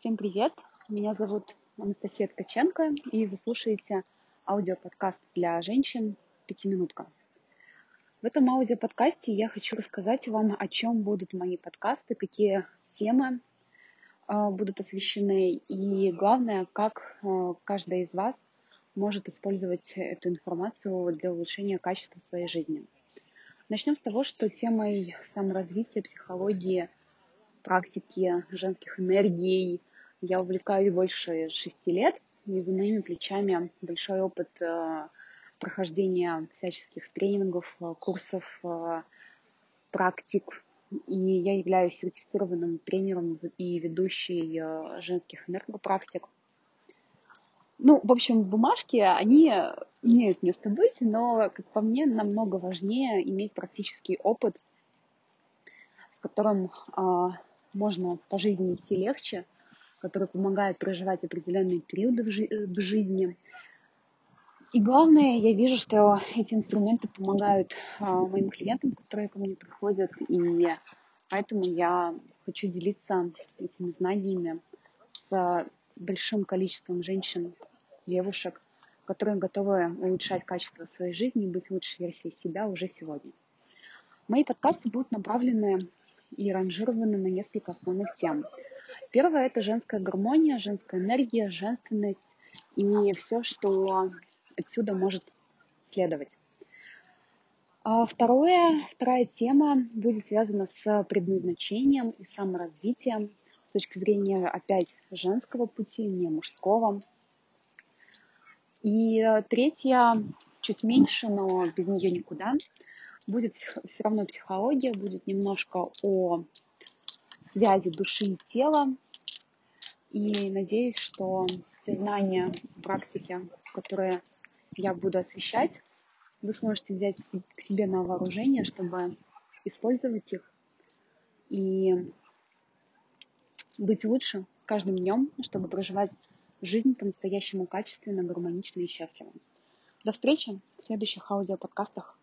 Всем привет! Меня зовут Анастасия Ткаченко, и вы слушаете аудиоподкаст для женщин «Пятиминутка». В этом аудиоподкасте я хочу рассказать вам, о чем будут мои подкасты, какие темы а, будут освещены, и главное, как а, каждая из вас может использовать эту информацию для улучшения качества своей жизни. Начнем с того, что темой саморазвития, психологии, практики женских энергий, я увлекаюсь больше шести лет, и за моими плечами большой опыт э, прохождения всяческих тренингов, э, курсов, э, практик. И я являюсь сертифицированным тренером и ведущей женских энергопрактик. Ну, в общем, бумажки, они имеют место быть, но, как по мне, намного важнее иметь практический опыт, в котором можно по жизни идти легче, который помогает проживать определенные периоды в, жи- э, в жизни. И главное, я вижу, что эти инструменты помогают а, моим клиентам, которые ко мне приходят, и поэтому я хочу делиться этими знаниями с большим количеством женщин, девушек, которые готовы улучшать качество своей жизни и быть лучшей версией себя уже сегодня. Мои подкасты будут направлены и ранжированы на несколько основных тем. Первое – это женская гармония, женская энергия, женственность и все, что отсюда может следовать. А второе, вторая тема будет связана с предназначением и саморазвитием с точки зрения опять женского пути, не мужского. И третья, чуть меньше, но без нее никуда, будет все равно психология, будет немножко о связи души и тела. И надеюсь, что те знания, практики, которые я буду освещать, вы сможете взять к себе на вооружение, чтобы использовать их и быть лучше с каждым днем, чтобы проживать жизнь по-настоящему качественно, гармонично и счастливо. До встречи в следующих аудиоподкастах.